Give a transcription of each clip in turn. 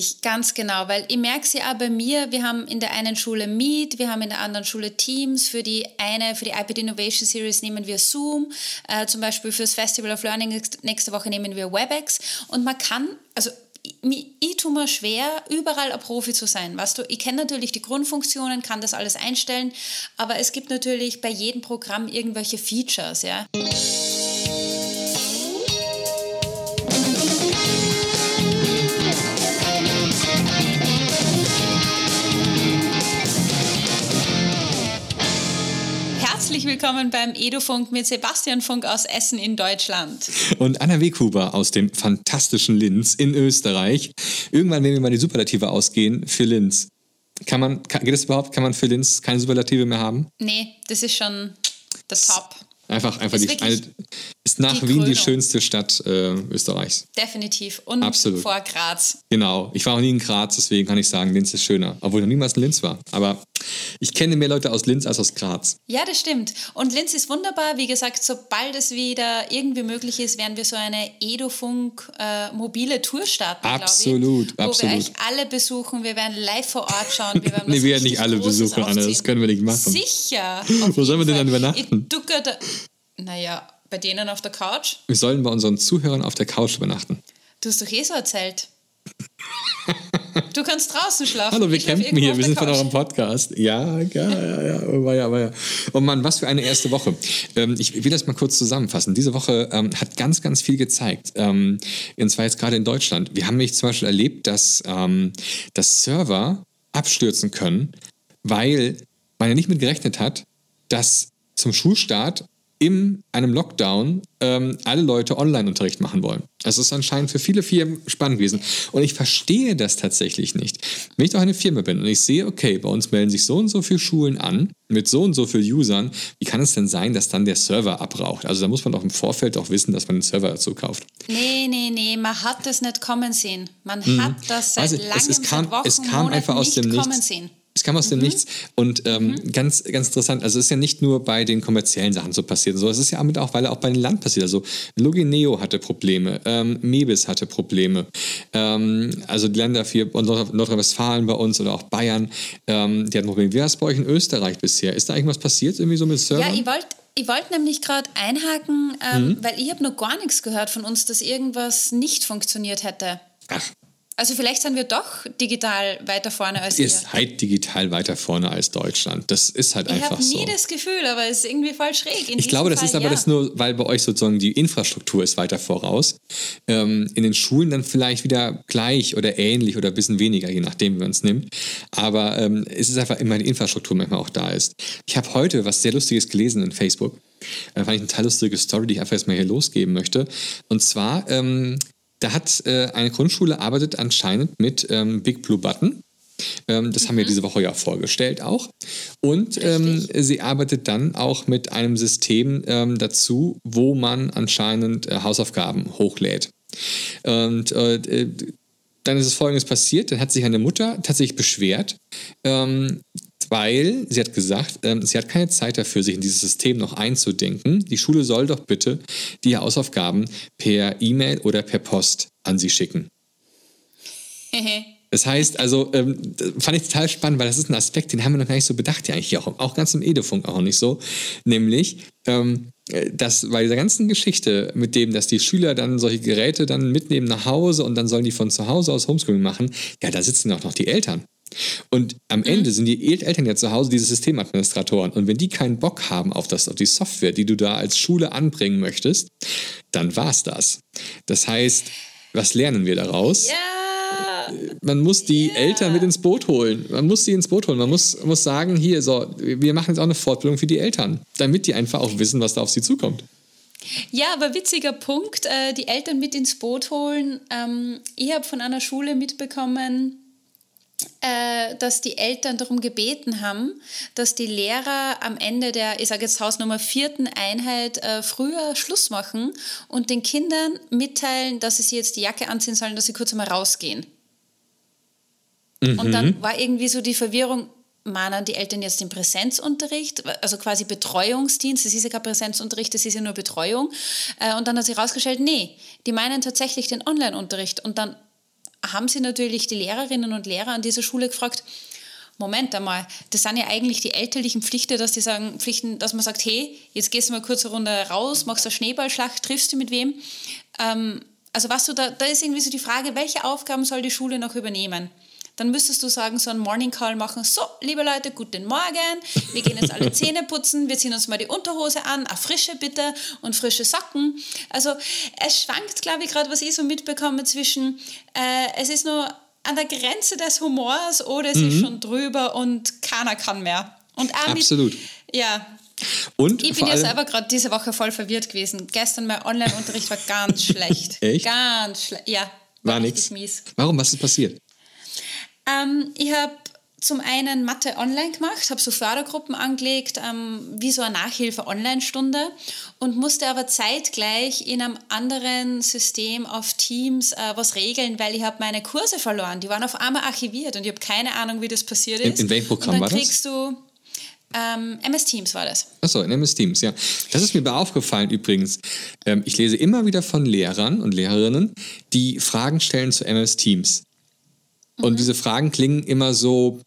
Ich, ganz genau, weil ich merke es ja auch bei mir, wir haben in der einen Schule Meet, wir haben in der anderen Schule Teams, für die eine, für die iPad Innovation Series nehmen wir Zoom, äh, zum Beispiel fürs Festival of Learning nächste Woche nehmen wir WebEx und man kann, also ich tue mir schwer, überall ein Profi zu sein. Weißt du, ich kenne natürlich die Grundfunktionen, kann das alles einstellen, aber es gibt natürlich bei jedem Programm irgendwelche Features, ja. Herzlich willkommen beim Edufunk mit Sebastian Funk aus Essen in Deutschland. Und Anna Weghuber aus dem fantastischen Linz in Österreich. Irgendwann werden wir mal die Superlative ausgehen für Linz. Kann man, kann, geht das überhaupt? Kann man für Linz keine Superlative mehr haben? Nee, das ist schon der Top. Einfach, einfach die, eine, ist nach die Wien die schönste Stadt äh, Österreichs. Definitiv. Und Absolut. vor Graz. Genau. Ich war auch nie in Graz, deswegen kann ich sagen, Linz ist schöner. Obwohl ich noch niemals in Linz war. Aber ich kenne mehr Leute aus Linz als aus Graz. Ja, das stimmt. Und Linz ist wunderbar. Wie gesagt, sobald es wieder irgendwie möglich ist, werden wir so eine Edofunk äh, mobile Tour starten. Absolut, ich, absolut. Wo wir euch alle besuchen. Wir werden live vor Ort schauen. Wir werden nee, wir werden nicht alle Großes besuchen, Anna. Das können wir nicht machen. Sicher. Wo sollen wir denn dann übernachten? Naja, bei denen auf der Couch? Wir sollen bei unseren Zuhörern auf der Couch übernachten. Du hast doch eh so erzählt. Du kannst draußen schlafen. Hallo, wir campen hier, wir sind Couch. von eurem Podcast. Ja, ja, ja, ja, oh, ja, war ja. Oh Mann, was für eine erste Woche. Ähm, ich will das mal kurz zusammenfassen. Diese Woche ähm, hat ganz, ganz viel gezeigt. Ähm, und zwar jetzt gerade in Deutschland. Wir haben nämlich zum Beispiel erlebt, dass, ähm, dass Server abstürzen können, weil man ja nicht mit gerechnet hat, dass zum Schulstart in einem Lockdown ähm, alle Leute Online-Unterricht machen wollen. Das ist anscheinend für viele Firmen spannend gewesen. Und ich verstehe das tatsächlich nicht. Wenn ich doch eine Firma bin und ich sehe, okay, bei uns melden sich so und so viele Schulen an, mit so und so vielen Usern, wie kann es denn sein, dass dann der Server abraucht? Also da muss man doch im Vorfeld auch wissen, dass man den Server dazu kauft. Nee, nee, nee, man hat das nicht kommen sehen. Man mhm. hat das seit also, langem, es, es kam, seit Wochen, es kam Monaten einfach aus dem kommen Nichts. sehen. Es kam aus dem mhm. Nichts. Und ähm, mhm. ganz, ganz interessant, also es ist ja nicht nur bei den kommerziellen Sachen so passiert. So, es ist ja auch, weil auch bei den Land passiert. Also Logineo hatte Probleme, ähm, Mebis hatte Probleme. Ähm, also die Länder hier, Nordrhein-Westfalen bei uns oder auch Bayern, ähm, die hatten Probleme. Wie war es bei euch in Österreich bisher? Ist da irgendwas passiert irgendwie so mit Servern? Ja, ich wollte ich wollte nämlich gerade einhaken, ähm, mhm. weil ich habe noch gar nichts gehört von uns, dass irgendwas nicht funktioniert hätte. Ach, also vielleicht sind wir doch digital weiter vorne als ihr. Ihr seid digital weiter vorne als Deutschland. Das ist halt ich einfach so. Ich habe nie das Gefühl, aber es ist irgendwie voll schräg. ich glaube, das Fall, ist aber ja. das nur, weil bei euch sozusagen die Infrastruktur ist weiter voraus. Ähm, in den Schulen dann vielleicht wieder gleich oder ähnlich oder ein bisschen weniger, je nachdem, wie man es nimmt. Aber ähm, es ist einfach immer die Infrastruktur manchmal auch da ist. Ich habe heute was sehr Lustiges gelesen in Facebook. Da fand ich eine total lustige Story, die ich einfach jetzt mal hier losgeben möchte. Und zwar ähm, da hat äh, eine Grundschule arbeitet anscheinend mit ähm, Big Blue Button. Ähm, das mhm. haben wir mhm. diese Woche ja vorgestellt auch. Und ähm, sie arbeitet dann auch mit einem System ähm, dazu, wo man anscheinend äh, Hausaufgaben hochlädt. Und äh, dann ist es folgendes passiert: Dann hat sich eine Mutter tatsächlich beschwert, ähm, weil sie hat gesagt, ähm, sie hat keine Zeit dafür, sich in dieses System noch einzudenken. Die Schule soll doch bitte die Hausaufgaben per E-Mail oder per Post an sie schicken. Das heißt, also ähm, fand ich total spannend, weil das ist ein Aspekt, den haben wir noch gar nicht so bedacht, ja eigentlich auch, auch ganz im Edefunk auch nicht so. Nämlich, ähm, dass bei dieser ganzen Geschichte mit dem, dass die Schüler dann solche Geräte dann mitnehmen nach Hause und dann sollen die von zu Hause aus Homeschooling machen, ja, da sitzen auch noch die Eltern. Und am mhm. Ende sind die Eltern ja zu Hause diese Systemadministratoren. Und wenn die keinen Bock haben auf, das, auf die Software, die du da als Schule anbringen möchtest, dann war's das. Das heißt, was lernen wir daraus? Ja. Man muss die ja. Eltern mit ins Boot holen. Man muss sie ins Boot holen. Man muss, muss sagen, hier, so, wir machen jetzt auch eine Fortbildung für die Eltern, damit die einfach auch wissen, was da auf sie zukommt. Ja, aber witziger Punkt, äh, die Eltern mit ins Boot holen. Ähm, ich habe von einer Schule mitbekommen, dass die Eltern darum gebeten haben, dass die Lehrer am Ende der, ich sage jetzt Hausnummer vierten Einheit äh, früher Schluss machen und den Kindern mitteilen, dass sie sich jetzt die Jacke anziehen sollen, dass sie kurz einmal rausgehen. Mhm. Und dann war irgendwie so die Verwirrung, mahnen die Eltern jetzt den Präsenzunterricht, also quasi Betreuungsdienst, das ist ja kein Präsenzunterricht, das ist ja nur Betreuung. Äh, und dann hat sich herausgestellt, nee, die meinen tatsächlich den Online-Unterricht. Und dann haben sie natürlich die Lehrerinnen und Lehrer an dieser Schule gefragt, Moment einmal, das sind ja eigentlich die elterlichen Pflichten, dass die sagen, Pflichten, dass man sagt, hey, jetzt gehst du mal kurz eine Runde raus, machst eine Schneeballschlacht, triffst du mit wem? Ähm, also was du da, da ist irgendwie so die Frage, welche Aufgaben soll die Schule noch übernehmen? Dann müsstest du sagen, so einen Morning Call machen, so, liebe Leute, guten Morgen, wir gehen jetzt alle Zähne putzen, wir ziehen uns mal die Unterhose an, eine frische bitte und frische Socken. Also es schwankt, glaube ich, gerade, was ich so mitbekomme zwischen, äh, es ist nur an der Grenze des Humors oder es mhm. ist schon drüber und keiner kann mehr. Und Absolut. Mit, ja. Und ich bin ja selber gerade diese Woche voll verwirrt gewesen. Gestern mein Online-Unterricht war ganz schlecht. Echt? Ganz schlecht. Ja. War, war nichts. Warum? Was ist passiert? Ähm, ich habe zum einen Mathe online gemacht, habe so Fördergruppen angelegt, ähm, wie so eine Nachhilfe-Online-Stunde und musste aber zeitgleich in einem anderen System auf Teams äh, was regeln, weil ich habe meine Kurse verloren. Die waren auf einmal archiviert und ich habe keine Ahnung, wie das passiert ist. In, in welchem Programm war das? kriegst du ähm, MS Teams war das. Achso, in MS Teams, ja. Das ist mir aufgefallen übrigens. Ähm, ich lese immer wieder von Lehrern und Lehrerinnen, die Fragen stellen zu MS Teams. Und mhm. diese Fragen klingen immer so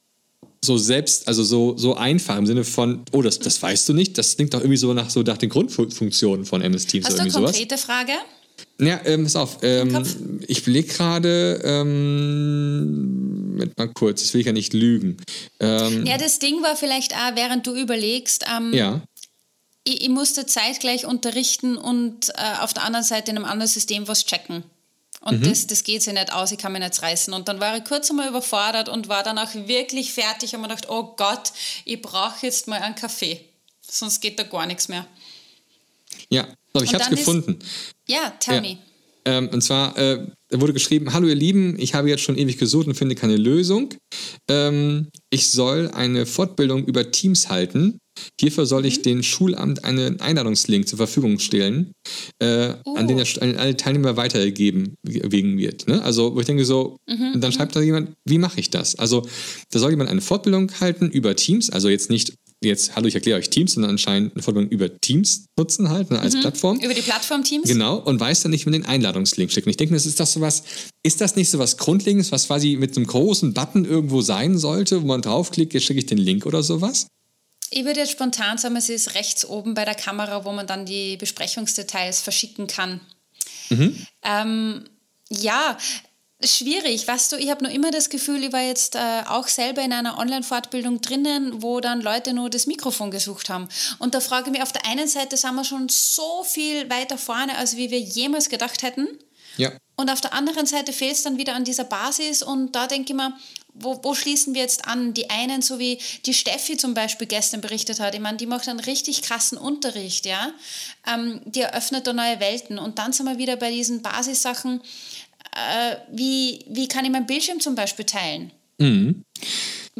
so selbst, also so, so einfach im Sinne von, oh, das, das weißt du nicht, das klingt doch irgendwie so nach, so nach den Grundfunktionen von MS Teams Hast oder irgendwie du eine konkrete sowas. Frage? Ja, ähm, pass auf. Ähm, ich überlege gerade, ähm, mal kurz, das will ich ja nicht lügen. Ähm, ja, das Ding war vielleicht auch, während du überlegst, ähm, ja. ich, ich, musste zeitgleich unterrichten und äh, auf der anderen Seite in einem anderen System was checken. Und mhm. das, das geht sich nicht aus, ich kann mich nicht reißen. Und dann war ich kurz einmal überfordert und war dann auch wirklich fertig und mir gedacht, oh Gott, ich brauche jetzt mal einen Kaffee. Sonst geht da gar nichts mehr. Ja, aber ich habe es gefunden. ja, tell ja. me. Ähm, und zwar äh, wurde geschrieben, hallo ihr Lieben, ich habe jetzt schon ewig gesucht und finde keine Lösung. Ähm, ich soll eine Fortbildung über Teams halten. Hierfür soll ich mhm. dem Schulamt einen Einladungslink zur Verfügung stellen, äh, oh. an den er an alle Teilnehmer weitergegeben wird. Ne? Also, wo ich denke so, mhm. und dann mhm. schreibt da jemand, wie mache ich das? Also, da soll jemand eine Fortbildung halten über Teams, also jetzt nicht jetzt, hallo, ich erkläre euch Teams, sondern anscheinend eine Fortbildung über Teams nutzen halt ne, als mhm. Plattform. Über die Plattform Teams? Genau, und weiß dann nicht, wie man den Einladungslink schickt. Und ich denke, das ist das sowas, ist das nicht so was Grundlegendes, was quasi mit einem großen Button irgendwo sein sollte, wo man draufklickt, jetzt schicke ich den Link oder sowas? Ich würde jetzt spontan sagen, es ist rechts oben bei der Kamera, wo man dann die Besprechungsdetails verschicken kann. Mhm. Ähm, ja, schwierig, weißt du, ich habe nur immer das Gefühl, ich war jetzt äh, auch selber in einer Online-Fortbildung drinnen, wo dann Leute nur das Mikrofon gesucht haben. Und da frage ich mich, auf der einen Seite sind wir schon so viel weiter vorne, als wie wir jemals gedacht hätten. Ja. Und auf der anderen Seite fehlt es dann wieder an dieser Basis und da denke ich mir, wo, wo, schließen wir jetzt an? Die einen, so wie die Steffi zum Beispiel gestern berichtet hat, ich meine, die macht einen richtig krassen Unterricht, ja. Ähm, die eröffnet da neue Welten. Und dann sind wir wieder bei diesen Basissachen, äh, wie, wie kann ich meinen Bildschirm zum Beispiel teilen? Mhm.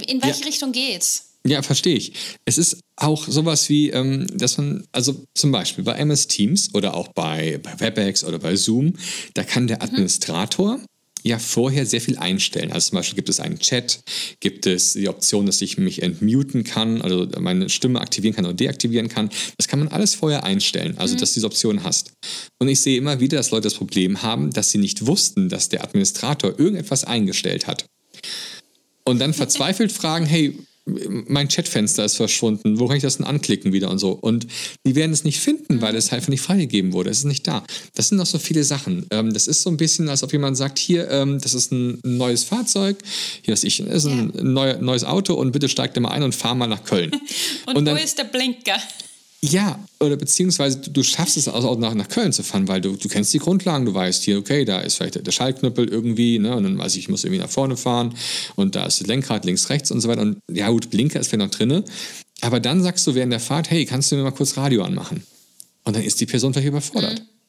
In welche ja. Richtung geht's? Ja, verstehe ich. Es ist auch sowas wie, ähm, dass man, also zum Beispiel bei MS Teams oder auch bei, bei WebEx oder bei Zoom, da kann der mhm. Administrator mhm ja vorher sehr viel einstellen. Also zum Beispiel gibt es einen Chat, gibt es die Option, dass ich mich entmuten kann, also meine Stimme aktivieren kann oder deaktivieren kann. Das kann man alles vorher einstellen, also mhm. dass du diese Option hast. Und ich sehe immer wieder, dass Leute das Problem haben, dass sie nicht wussten, dass der Administrator irgendetwas eingestellt hat. Und dann verzweifelt fragen, hey, mein Chatfenster ist verschwunden, wo kann ich das denn anklicken wieder und so. Und die werden es nicht finden, weil es einfach nicht freigegeben wurde. Es ist nicht da. Das sind noch so viele Sachen. Ähm, das ist so ein bisschen, als ob jemand sagt, hier, ähm, das ist ein neues Fahrzeug, hier ist, ich, ist ein ja. neues Auto und bitte steigt mal ein und fahr mal nach Köln. und, und dann, wo ist der Blinker? Ja, oder beziehungsweise du, du schaffst es auch nach, nach Köln zu fahren, weil du, du kennst die Grundlagen, du weißt hier, okay, da ist vielleicht der Schaltknüppel irgendwie, ne, und dann weiß ich, ich muss irgendwie nach vorne fahren und da ist das Lenkrad links, rechts und so weiter. Und ja, gut, Blinker ist vielleicht noch drin. Aber dann sagst du während der Fahrt, hey, kannst du mir mal kurz Radio anmachen? Und dann ist die Person vielleicht überfordert. Mhm.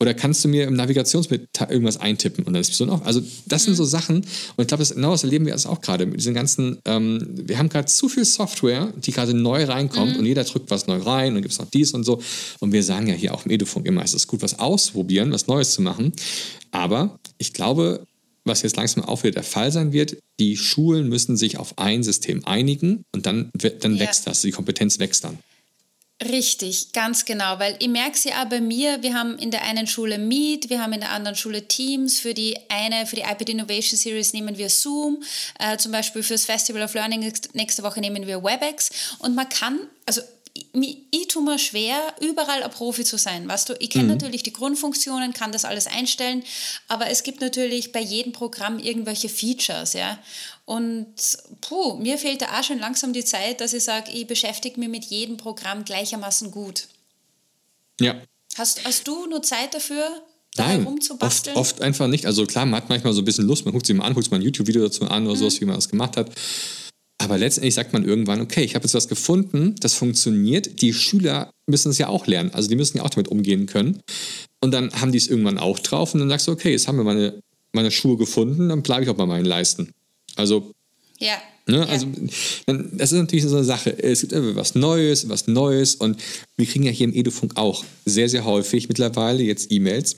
Oder kannst du mir im Navigationsmittel irgendwas eintippen und dann ist es so noch. Also das sind so mhm. Sachen und ich glaube, genau das erleben wir jetzt auch gerade mit diesen ganzen, ähm, wir haben gerade zu viel Software, die gerade neu reinkommt mhm. und jeder drückt was neu rein und gibt es noch dies und so. Und wir sagen ja hier auch im Edufunk immer, es ist gut, was auszuprobieren, was Neues zu machen. Aber ich glaube, was jetzt langsam auch wieder der Fall sein wird, die Schulen müssen sich auf ein System einigen und dann, dann ja. wächst das, die Kompetenz wächst dann. Richtig, ganz genau, weil ich merke es ja auch bei mir, wir haben in der einen Schule Meet, wir haben in der anderen Schule Teams, für die eine, für die iPad Innovation Series nehmen wir Zoom, äh, zum Beispiel fürs Festival of Learning nächste Woche nehmen wir WebEx. Und man kann, also ich, ich tue mir schwer, überall ein Profi zu sein. Weißt du, ich kenne mhm. natürlich die Grundfunktionen, kann das alles einstellen, aber es gibt natürlich bei jedem Programm irgendwelche Features, ja. Und puh, mir fehlt da auch schon langsam die Zeit, dass ich sage, ich beschäftige mich mit jedem Programm gleichermaßen gut. Ja. Hast, hast du nur Zeit dafür, Nein, oft, oft einfach nicht. Also klar, man hat manchmal so ein bisschen Lust, man guckt sich mal an, guckt sich mal ein YouTube-Video dazu an oder mhm. sowas, wie man das gemacht hat. Aber letztendlich sagt man irgendwann, okay, ich habe jetzt was gefunden, das funktioniert. Die Schüler müssen es ja auch lernen. Also die müssen ja auch damit umgehen können. Und dann haben die es irgendwann auch drauf und dann sagst du, okay, jetzt haben wir meine, meine Schuhe gefunden, dann bleibe ich auch bei meinen Leisten. Also. Ja. Ne, also, das ist natürlich so eine Sache. Es gibt immer was Neues, was Neues und wir kriegen ja hier im Edufunk auch sehr, sehr häufig mittlerweile jetzt E-Mails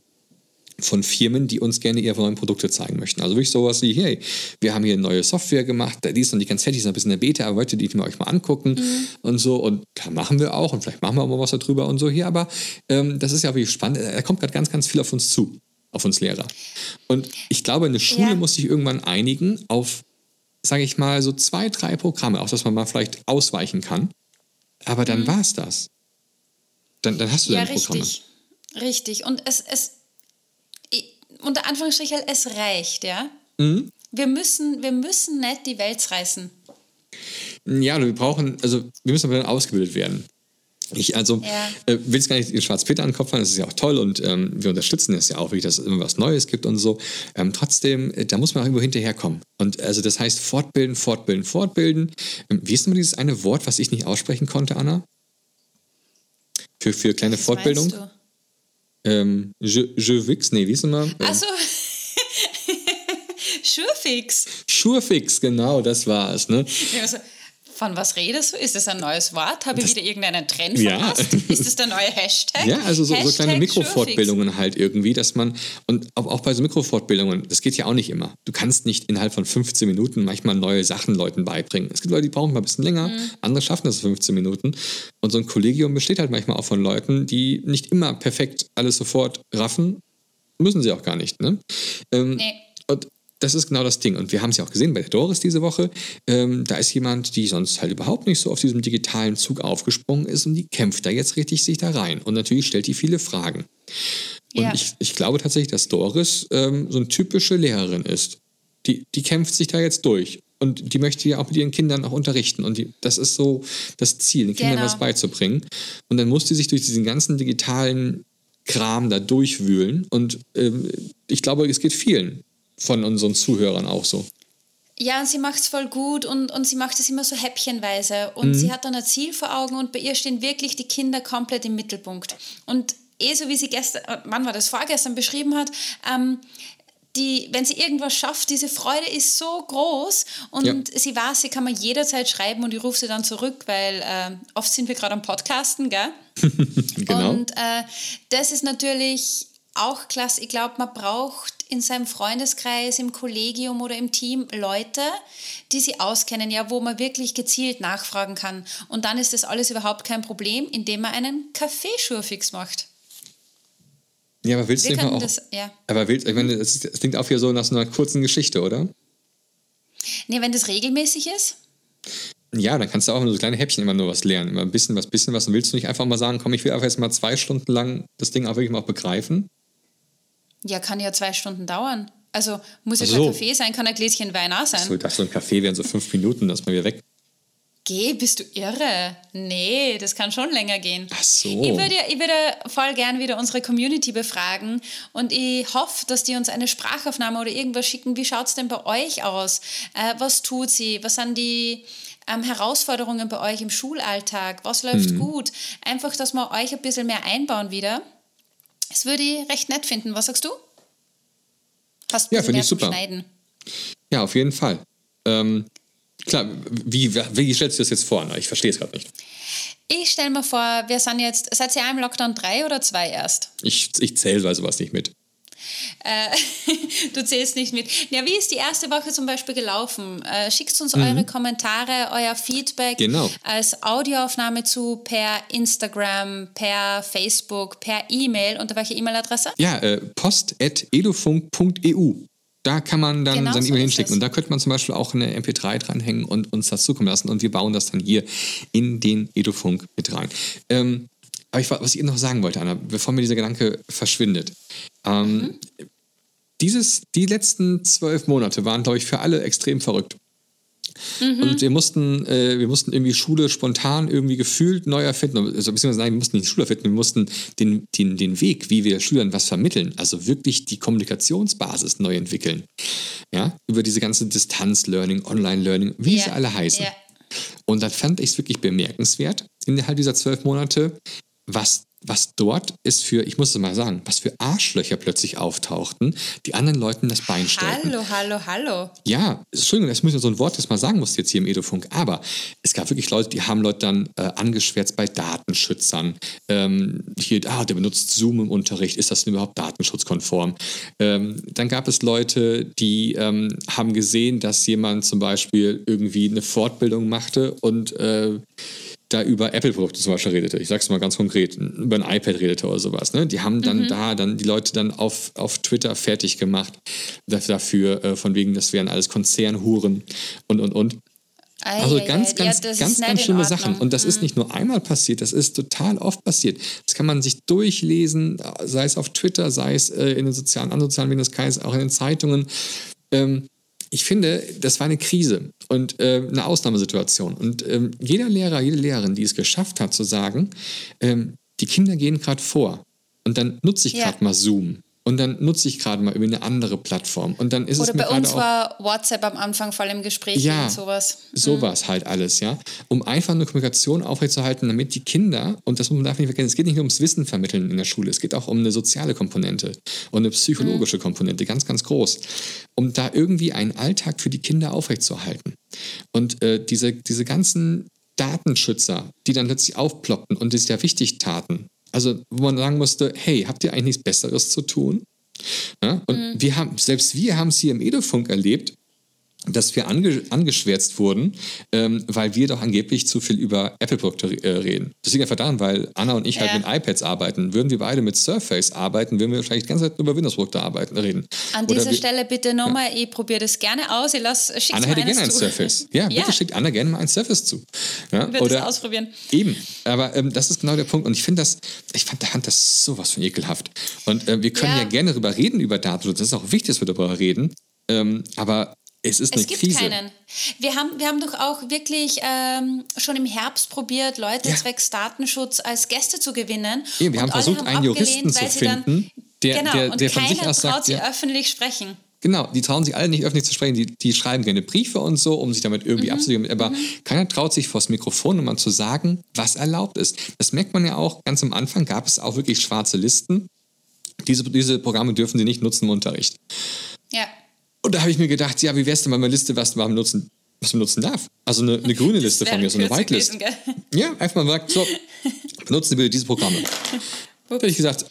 von Firmen, die uns gerne ihre neuen Produkte zeigen möchten. Also wirklich sowas wie, hey, wir haben hier eine neue Software gemacht, die ist noch nicht ganz fertig, ist noch ein bisschen in der Beta, aber wollt ihr die mal euch mal angucken mhm. und so. Und da machen wir auch und vielleicht machen wir auch mal was darüber und so hier. Aber ähm, das ist ja wirklich spannend. Da kommt gerade ganz, ganz viel auf uns zu, auf uns Lehrer. Und ich glaube, eine Schule ja. muss sich irgendwann einigen auf sage ich mal, so zwei, drei Programme, auf das man mal vielleicht ausweichen kann. Aber dann mhm. war es das. Dann, dann hast du ja, deine richtig. Programme. Richtig. Und es, es unter Anführungsstrichen, es reicht, ja. Mhm. Wir, müssen, wir müssen nicht die Welt reißen. Ja, wir brauchen, also wir müssen aber dann ausgebildet werden. Ich also ja. äh, will es gar nicht den Schwarz-Peter an den Kopf fallen, das ist ja auch toll und ähm, wir unterstützen es ja auch, dass es immer was Neues gibt und so. Ähm, trotzdem, äh, da muss man auch irgendwo hinterherkommen. Und also das heißt fortbilden, fortbilden, fortbilden. Ähm, wie ist denn dieses eine Wort, was ich nicht aussprechen konnte, Anna? Für, für kleine was Fortbildung? Ähm, je, je Wix, nee, wie ist immer? Ähm, Achso. Schurfix. Schurfix, genau, das war es. Ne? Ja, also, von was redest du? Ist das ein neues Wort? Habe ich wieder irgendeinen Trend verpasst? Ja. Ist das der neue Hashtag? Ja, also so, so kleine Mikrofortbildungen halt irgendwie, dass man, und auch bei so Mikrofortbildungen, das geht ja auch nicht immer. Du kannst nicht innerhalb von 15 Minuten manchmal neue Sachen Leuten beibringen. Es gibt Leute, die brauchen mal ein bisschen länger, mhm. andere schaffen das 15 Minuten. Und so ein Kollegium besteht halt manchmal auch von Leuten, die nicht immer perfekt alles sofort raffen. Müssen sie auch gar nicht, ne? Ähm, nee. Und das ist genau das Ding. Und wir haben es ja auch gesehen bei der Doris diese Woche. Ähm, da ist jemand, die sonst halt überhaupt nicht so auf diesem digitalen Zug aufgesprungen ist und die kämpft da jetzt richtig sich da rein. Und natürlich stellt die viele Fragen. Und ja. ich, ich glaube tatsächlich, dass Doris ähm, so eine typische Lehrerin ist. Die, die kämpft sich da jetzt durch. Und die möchte ja auch mit ihren Kindern auch unterrichten. Und die, das ist so das Ziel, den Kindern genau. was beizubringen. Und dann muss die sich durch diesen ganzen digitalen Kram da durchwühlen. Und ähm, ich glaube, es geht vielen von unseren Zuhörern auch so. Ja, und sie macht es voll gut und, und sie macht es immer so häppchenweise. Und mhm. sie hat dann ein Ziel vor Augen und bei ihr stehen wirklich die Kinder komplett im Mittelpunkt. Und eh so wie sie gestern, äh, wann war das, vorgestern beschrieben hat, ähm, die, wenn sie irgendwas schafft, diese Freude ist so groß und ja. sie weiß, sie kann man jederzeit schreiben und ich rufe sie dann zurück, weil äh, oft sind wir gerade am Podcasten, gell? genau. Und äh, das ist natürlich auch klasse. Ich glaube, man braucht in seinem Freundeskreis, im Kollegium oder im Team Leute, die sie auskennen, ja, wo man wirklich gezielt nachfragen kann. Und dann ist das alles überhaupt kein Problem, indem man einen Kaffeeschurfix macht. Ja, aber willst Wir du nicht mal auch. Das, ja. Aber willst, ich meine, das, das klingt auch hier so nach so einer kurzen Geschichte, oder? Nee, wenn das regelmäßig ist. Ja, dann kannst du auch nur so kleine Häppchen immer nur was lernen. Immer ein bisschen was, bisschen was. Und willst du nicht einfach mal sagen, komm, ich will einfach jetzt mal zwei Stunden lang das Ding auch wirklich mal begreifen? Ja, kann ja zwei Stunden dauern. Also muss ja so. kein Kaffee sein, kann ein Gläschen Wein auch sein. So, dachte, so ein Kaffee wären so fünf Minuten, dass man wieder weg. Geh, bist du irre? Nee, das kann schon länger gehen. Ach so. Ich würde, ich würde voll gern wieder unsere Community befragen und ich hoffe, dass die uns eine Sprachaufnahme oder irgendwas schicken. Wie schaut es denn bei euch aus? Äh, was tut sie? Was sind die ähm, Herausforderungen bei euch im Schulalltag? Was läuft mhm. gut? Einfach, dass wir euch ein bisschen mehr einbauen wieder. Das würde ich recht nett finden. Was sagst du? Fast ja, finde ich super. Schneiden. Ja, auf jeden Fall. Ähm, klar, wie, wie stellst du das jetzt vor? Ich verstehe es gerade nicht. Ich stelle mir vor, wir sind jetzt, seid ihr im Lockdown 3 oder 2 erst? Ich, ich zähle bei sowas nicht mit. Äh, du zählst nicht mit. Ja, wie ist die erste Woche zum Beispiel gelaufen? Äh, schickt uns mhm. eure Kommentare, euer Feedback genau. als Audioaufnahme zu per Instagram, per Facebook, per E-Mail. Unter welcher E-Mail-Adresse? Ja, äh, post.edufunk.eu. Da kann man dann genau seine E-Mail so hinschicken. Und da könnte man zum Beispiel auch eine MP3 dranhängen und uns das zukommen lassen. Und wir bauen das dann hier in den Edufunk mit rein. Ähm, aber ich, was ich noch sagen wollte, Anna, bevor mir dieser Gedanke verschwindet. Ähm, mhm. dieses, die letzten zwölf Monate waren, glaube ich, für alle extrem verrückt. Mhm. Und wir mussten, äh, wir mussten irgendwie Schule spontan irgendwie gefühlt neu erfinden. Also, beziehungsweise nein, wir mussten nicht Schule erfinden, wir mussten den, den, den Weg, wie wir Schülern was vermitteln, also wirklich die Kommunikationsbasis neu entwickeln. Ja, über diese ganze Distanz-Learning, Online-Learning, wie yeah. sie alle heißen. Yeah. Und dann fand ich es wirklich bemerkenswert innerhalb dieser zwölf Monate, was was dort ist für, ich muss es mal sagen, was für Arschlöcher plötzlich auftauchten, die anderen Leuten das Bein stellten. Hallo, hallo, hallo. Ja, Entschuldigung, das muss ich so ein Wort, das mal sagen muss jetzt hier im Edofunk, aber es gab wirklich Leute, die haben Leute dann äh, angeschwärzt bei Datenschützern. Ähm, hier, ah, der benutzt Zoom im Unterricht, ist das denn überhaupt datenschutzkonform? Ähm, dann gab es Leute, die ähm, haben gesehen, dass jemand zum Beispiel irgendwie eine Fortbildung machte und äh, da über Apple-Produkte zum Beispiel redete, ich sag's mal ganz konkret, über ein iPad redete oder sowas, ne? die haben dann mhm. da dann die Leute dann auf, auf Twitter fertig gemacht dafür, äh, von wegen, das wären alles Konzernhuren und und und. Also ganz, ganz, ja, ganz, ganz schlimme Sachen. Und das mhm. ist nicht nur einmal passiert, das ist total oft passiert. Das kann man sich durchlesen, sei es auf Twitter, sei es äh, in den sozialen, anderen sozialen Medien, sei es auch in den Zeitungen. Ähm, ich finde, das war eine Krise und äh, eine Ausnahmesituation. Und ähm, jeder Lehrer, jede Lehrerin, die es geschafft hat zu sagen, ähm, die Kinder gehen gerade vor und dann nutze ich gerade ja. mal Zoom und dann nutze ich gerade mal irgendwie eine andere Plattform. Und dann ist Oder es mir bei uns war WhatsApp am Anfang voll im Gespräch ja, und sowas. Sowas mhm. halt alles, ja. Um einfach eine Kommunikation aufrechtzuerhalten, damit die Kinder, und das muss man darf nicht vergessen, es geht nicht nur ums Wissen vermitteln in der Schule, es geht auch um eine soziale Komponente und eine psychologische mhm. Komponente, ganz, ganz groß. Um da irgendwie einen Alltag für die Kinder aufrechtzuerhalten. Und äh, diese, diese ganzen Datenschützer, die dann plötzlich aufploppten und es ja wichtig taten, also, wo man sagen musste, hey, habt ihr eigentlich nichts Besseres zu tun? Ja, und mhm. wir haben, selbst wir haben es hier im Edofunk erlebt, dass wir ange angeschwärzt wurden, ähm, weil wir doch angeblich zu viel über Apple-Produkte äh, reden. Das liegt einfach daran, weil Anna und ich halt ja. halt mit iPads arbeiten. Würden wir beide mit Surface arbeiten, würden wir wahrscheinlich die ganze Zeit über Windows-Produkte arbeiten, reden. An Oder dieser wir, Stelle bitte nochmal, ja. ich probiere das gerne aus. Ich lass, Anna hätte gerne ein Surface. Ja, bitte ja. schickt Anna gerne mal ein Surface zu. Ja? Ich das ausprobieren. Eben, aber ähm, das ist genau der Punkt. Und ich finde das, ich fand, fand das sowas von ekelhaft. Und äh, wir können ja. ja gerne darüber reden, über Datenschutz. Das ist auch wichtig, dass wir darüber reden. Ähm, aber es ist eine es gibt Krise. keinen. Wir haben, wir haben doch auch wirklich ähm, schon im Herbst probiert, Leute ja. zwecks Datenschutz als Gäste zu gewinnen. Ja, wir haben versucht, haben einen Juristen zu finden, der, genau, der, der von sich aus sagt, traut sie ja, öffentlich sprechen. Genau, die trauen sich alle nicht öffentlich zu sprechen. Die, die schreiben gerne Briefe und so, um sich damit irgendwie mhm. abzugeben. Aber mhm. keiner traut sich vors Mikrofon, um mal zu sagen, was erlaubt ist. Das merkt man ja auch ganz am Anfang, gab es auch wirklich schwarze Listen. Diese, diese Programme dürfen sie nicht nutzen im Unterricht. Ja. Und da habe ich mir gedacht, ja, wie wäre es denn mal eine Liste, was man benutzen, was man nutzen darf? Also eine, eine grüne Liste von mir, so eine Whitelist. Ja, einfach mal sagt, so, benutzen Sie bitte diese Programme. Da habe ich gesagt,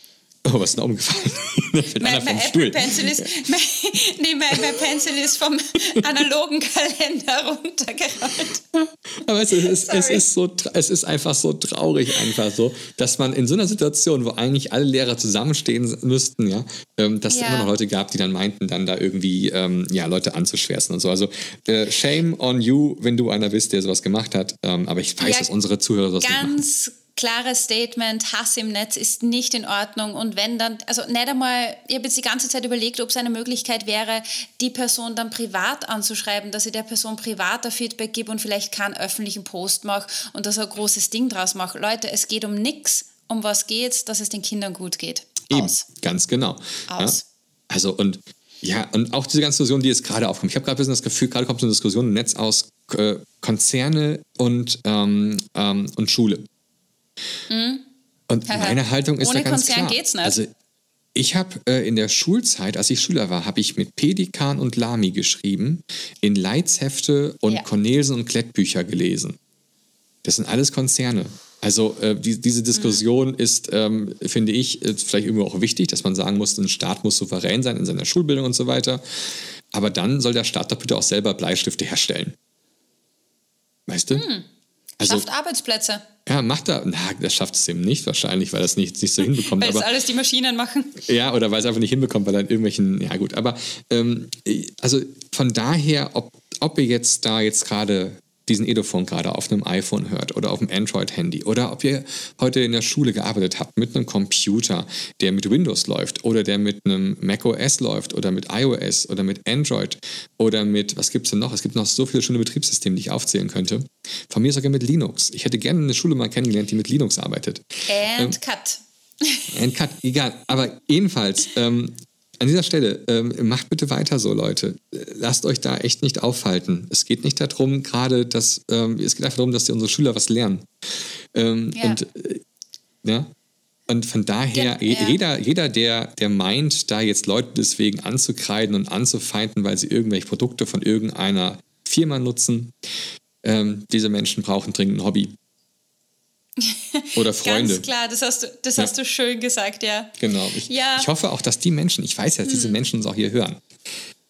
Oh, was ist denn umgefallen? mein, mein Apple Pencil ist, mein, nee, mein, mein Pencil ist vom analogen Kalender runtergerollt. Aber es ist, es, ist so, es ist einfach so traurig, einfach so, dass man in so einer Situation, wo eigentlich alle Lehrer zusammenstehen müssten, ja, ähm, dass ja. es immer noch Leute gab, die dann meinten, dann da irgendwie ähm, ja, Leute anzuschwärzen und so. Also äh, shame on you, wenn du einer bist, der sowas gemacht hat. Ähm, aber ich weiß, ja, dass unsere Zuhörer das nicht machen klares Statement, Hass im Netz ist nicht in Ordnung und wenn dann, also nicht einmal, ich habe jetzt die ganze Zeit überlegt, ob es eine Möglichkeit wäre, die Person dann privat anzuschreiben, dass ich der Person privater Feedback gebe und vielleicht keinen öffentlichen Post mache und das ein großes Ding draus mache. Leute, es geht um nichts, um was geht dass es den Kindern gut geht. Eben, Aus. ganz genau. Aus. Ja? Also und ja, und auch diese ganze Diskussion, die jetzt gerade aufkommt. Ich habe gerade ein bisschen das Gefühl, gerade kommt so eine Diskussion im Netz aus äh, Konzerne und, ähm, ähm, und Schule. Mhm. Und meine Haltung ist Ohne da ganz Konzern klar. geht's nicht. Also ich habe äh, in der Schulzeit, als ich Schüler war, habe ich mit Pelikan und Lamy geschrieben, in Leitshefte und ja. Cornelsen und Klettbücher gelesen. Das sind alles Konzerne. Also äh, die, diese Diskussion mhm. ist, ähm, finde ich, vielleicht irgendwo auch wichtig, dass man sagen muss, ein Staat muss souverän sein in seiner Schulbildung und so weiter. Aber dann soll der Staat doch bitte auch selber Bleistifte herstellen. Weißt du? Mhm. Also, Schafft Arbeitsplätze. Ja, macht er. Na, das schafft es eben nicht wahrscheinlich, weil es nicht, nicht so hinbekommt. weil es alles die Maschinen machen. Ja, oder weil es einfach nicht hinbekommt, weil in irgendwelchen. Ja, gut. Aber ähm, also von daher, ob, ob ihr jetzt da jetzt gerade diesen Edofon gerade auf einem iPhone hört oder auf einem Android-Handy oder ob ihr heute in der Schule gearbeitet habt mit einem Computer, der mit Windows läuft oder der mit einem macOS läuft oder mit iOS oder mit Android oder mit, was gibt es denn noch? Es gibt noch so viele schöne Betriebssysteme, die ich aufzählen könnte. Von mir sogar mit Linux. Ich hätte gerne eine Schule mal kennengelernt, die mit Linux arbeitet. And ähm, cut. And cut, egal. Aber jedenfalls, ähm, an dieser Stelle, ähm, macht bitte weiter so, Leute. Lasst euch da echt nicht aufhalten. Es geht nicht darum, gerade, dass ähm, es geht einfach darum, dass die unsere Schüler was lernen. Ähm, ja. Und äh, ja. Und von daher, ja, ja. jeder, jeder der, der meint, da jetzt Leute deswegen anzukreiden und anzufeinden, weil sie irgendwelche Produkte von irgendeiner Firma nutzen, ähm, diese Menschen brauchen dringend ein Hobby. Oder Freunde. Ganz klar, das hast du, das ja. hast du schön gesagt, ja. Genau. Ich, ja. ich hoffe auch, dass die Menschen, ich weiß ja, dass diese hm. Menschen uns auch hier hören.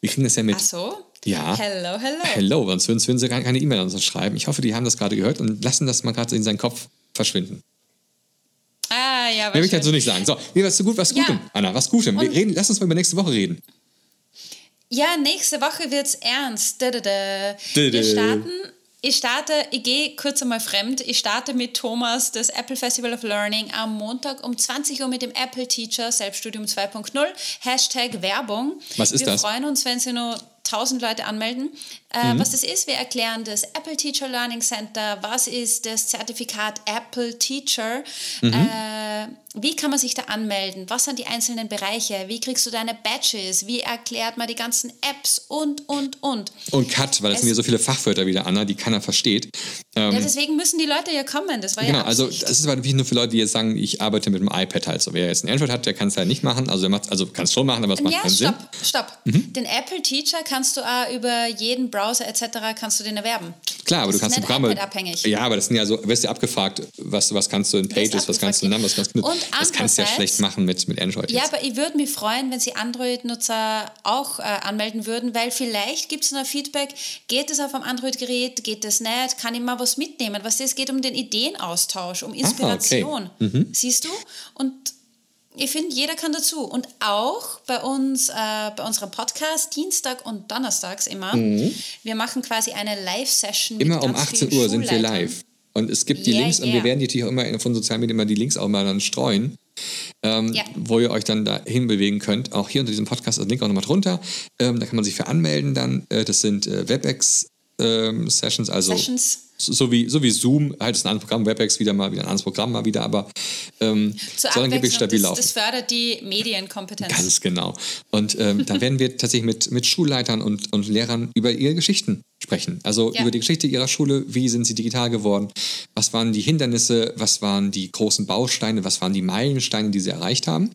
Wir kriegen das ja mit. Ach so? Ja. Hello, hello. Hello, sonst würden, würden sie gar keine E-Mail an uns schreiben. Ich hoffe, die haben das gerade gehört und lassen das mal gerade in seinen Kopf verschwinden. Ah, ja, was Mehr will ich dazu nicht sagen. So, mir was gut, was Gutem, ja. Anna, was Gutem. Wir reden, lass uns mal über nächste Woche reden. Ja, nächste Woche wird es ernst. Da, da, da. Wir starten ich starte, ich gehe kurz einmal fremd. Ich starte mit Thomas das Apple Festival of Learning am Montag um 20 Uhr mit dem Apple Teacher Selbststudium 2.0. Hashtag Werbung. Was ist Wir das? Wir freuen uns, wenn Sie nur 1000 Leute anmelden. Äh, mhm. Was das ist, wir erklären das Apple Teacher Learning Center, was ist das Zertifikat Apple Teacher, mhm. äh, wie kann man sich da anmelden, was sind die einzelnen Bereiche, wie kriegst du deine Badges, wie erklärt man die ganzen Apps und, und, und. Und Cut, weil es, sind hier so viele Fachwörter wieder, Anna, die keiner versteht. Ähm, ja, deswegen müssen die Leute ja kommen, das war genau, ja also das ist wirklich nur für Leute, die jetzt sagen, ich arbeite mit dem iPad halt so. Wer jetzt ein Android hat, der kann es halt nicht machen, also, also kann es schon machen, aber es macht ja, keinen stopp, Sinn. stopp, stopp. Mhm. Den Apple Teacher kannst du auch über jeden Browser etc. kannst du den erwerben. Klar, aber das du kannst die Programme. Abhängig. Ja, aber das sind ja so, wirst du abgefragt, was, was kannst du in Pages, was kannst du in Numbers, was kannst du. Und das kannst du ja schlecht machen mit, mit Android. Ja, aber ich würde mich freuen, wenn sie Android-Nutzer auch äh, anmelden würden, weil vielleicht gibt es noch Feedback, geht es auf einem Android-Gerät, geht es nicht, kann ich mal was mitnehmen? Was es geht um den Ideenaustausch, um Inspiration. Ah, okay. mhm. Siehst du? Und ich finde, jeder kann dazu. Und auch bei uns, äh, bei unserem Podcast, Dienstag und Donnerstags immer. Mhm. Wir machen quasi eine Live-Session. Immer um 18 Uhr sind wir live. Und es gibt die yeah, Links, yeah. und wir werden natürlich auch immer von sozialen Medien immer die Links auch mal dann streuen, ähm, yeah. wo ihr euch dann dahin bewegen könnt. Auch hier unter diesem Podcast ist der Link auch nochmal drunter. Ähm, da kann man sich für anmelden dann. Äh, das sind äh, WebEx-Sessions, ähm, also. Sessions so wie, so wie Zoom, halt ist ein anderes Programm, WebEx wieder mal wieder ein anderes Programm mal wieder, aber ähm, soll angeblich stabil das, laufen. Das fördert die Medienkompetenz. Ganz genau. Und ähm, dann werden wir tatsächlich mit, mit Schulleitern und, und Lehrern über ihre Geschichten sprechen. Also ja. über die Geschichte ihrer Schule, wie sind sie digital geworden, was waren die Hindernisse, was waren die großen Bausteine, was waren die Meilensteine, die sie erreicht haben.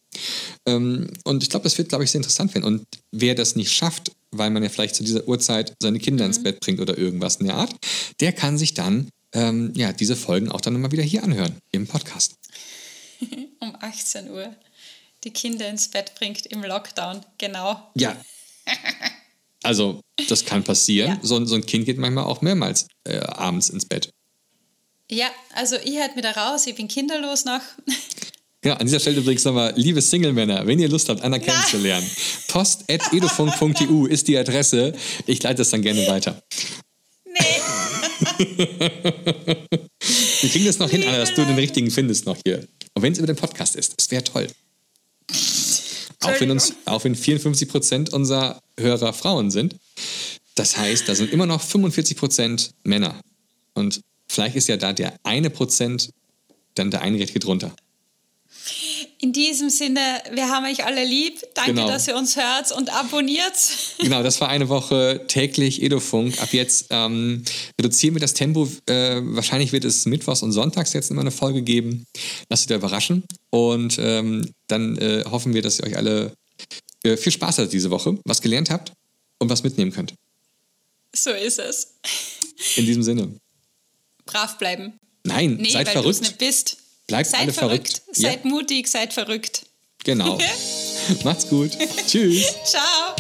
Ähm, und ich glaube, das wird, glaube ich, sehr interessant werden. Und wer das nicht schafft, weil man ja vielleicht zu dieser Uhrzeit seine Kinder mhm. ins Bett bringt oder irgendwas in der Art, der kann sich dann ähm, ja, diese Folgen auch dann immer wieder hier anhören, im Podcast. um 18 Uhr die Kinder ins Bett bringt im Lockdown, genau. Ja. Also, das kann passieren. Ja. So, so, ein Kind geht manchmal auch mehrmals äh, abends ins Bett. Ja, also ich halt wieder raus, ich bin kinderlos noch. Ja, an dieser Stelle übrigens nochmal, liebe Single-Männer, wenn ihr Lust habt, Anna kennenzulernen, post.edufunk.eu ist die Adresse. Ich leite das dann gerne weiter. Nee. Wir kriegen das noch hin, Anna, dass du den richtigen findest noch hier. Und wenn es über den Podcast ist, es wäre toll. Auch wenn, uns, auch wenn 54 Prozent unserer Hörer Frauen sind. Das heißt, da sind immer noch 45 Prozent Männer. Und vielleicht ist ja da der eine Prozent dann der eine Richtige drunter. In diesem Sinne, wir haben euch alle lieb. Danke, genau. dass ihr uns hört und abonniert. Genau, das war eine Woche täglich Edofunk. Ab jetzt ähm, reduzieren wir das Tempo. Äh, wahrscheinlich wird es mittwochs und sonntags jetzt immer eine Folge geben. Lasst euch da überraschen. Und ähm, dann äh, hoffen wir, dass ihr euch alle äh, viel Spaß hattet diese Woche, was gelernt habt und was mitnehmen könnt. So ist es. In diesem Sinne. Brav bleiben. Nein, Nee, seid weil du verrückt. nicht bist. Bleibt seid alle verrückt. verrückt. Ja. Seid mutig, seid verrückt. Genau. Macht's gut. Tschüss. Ciao.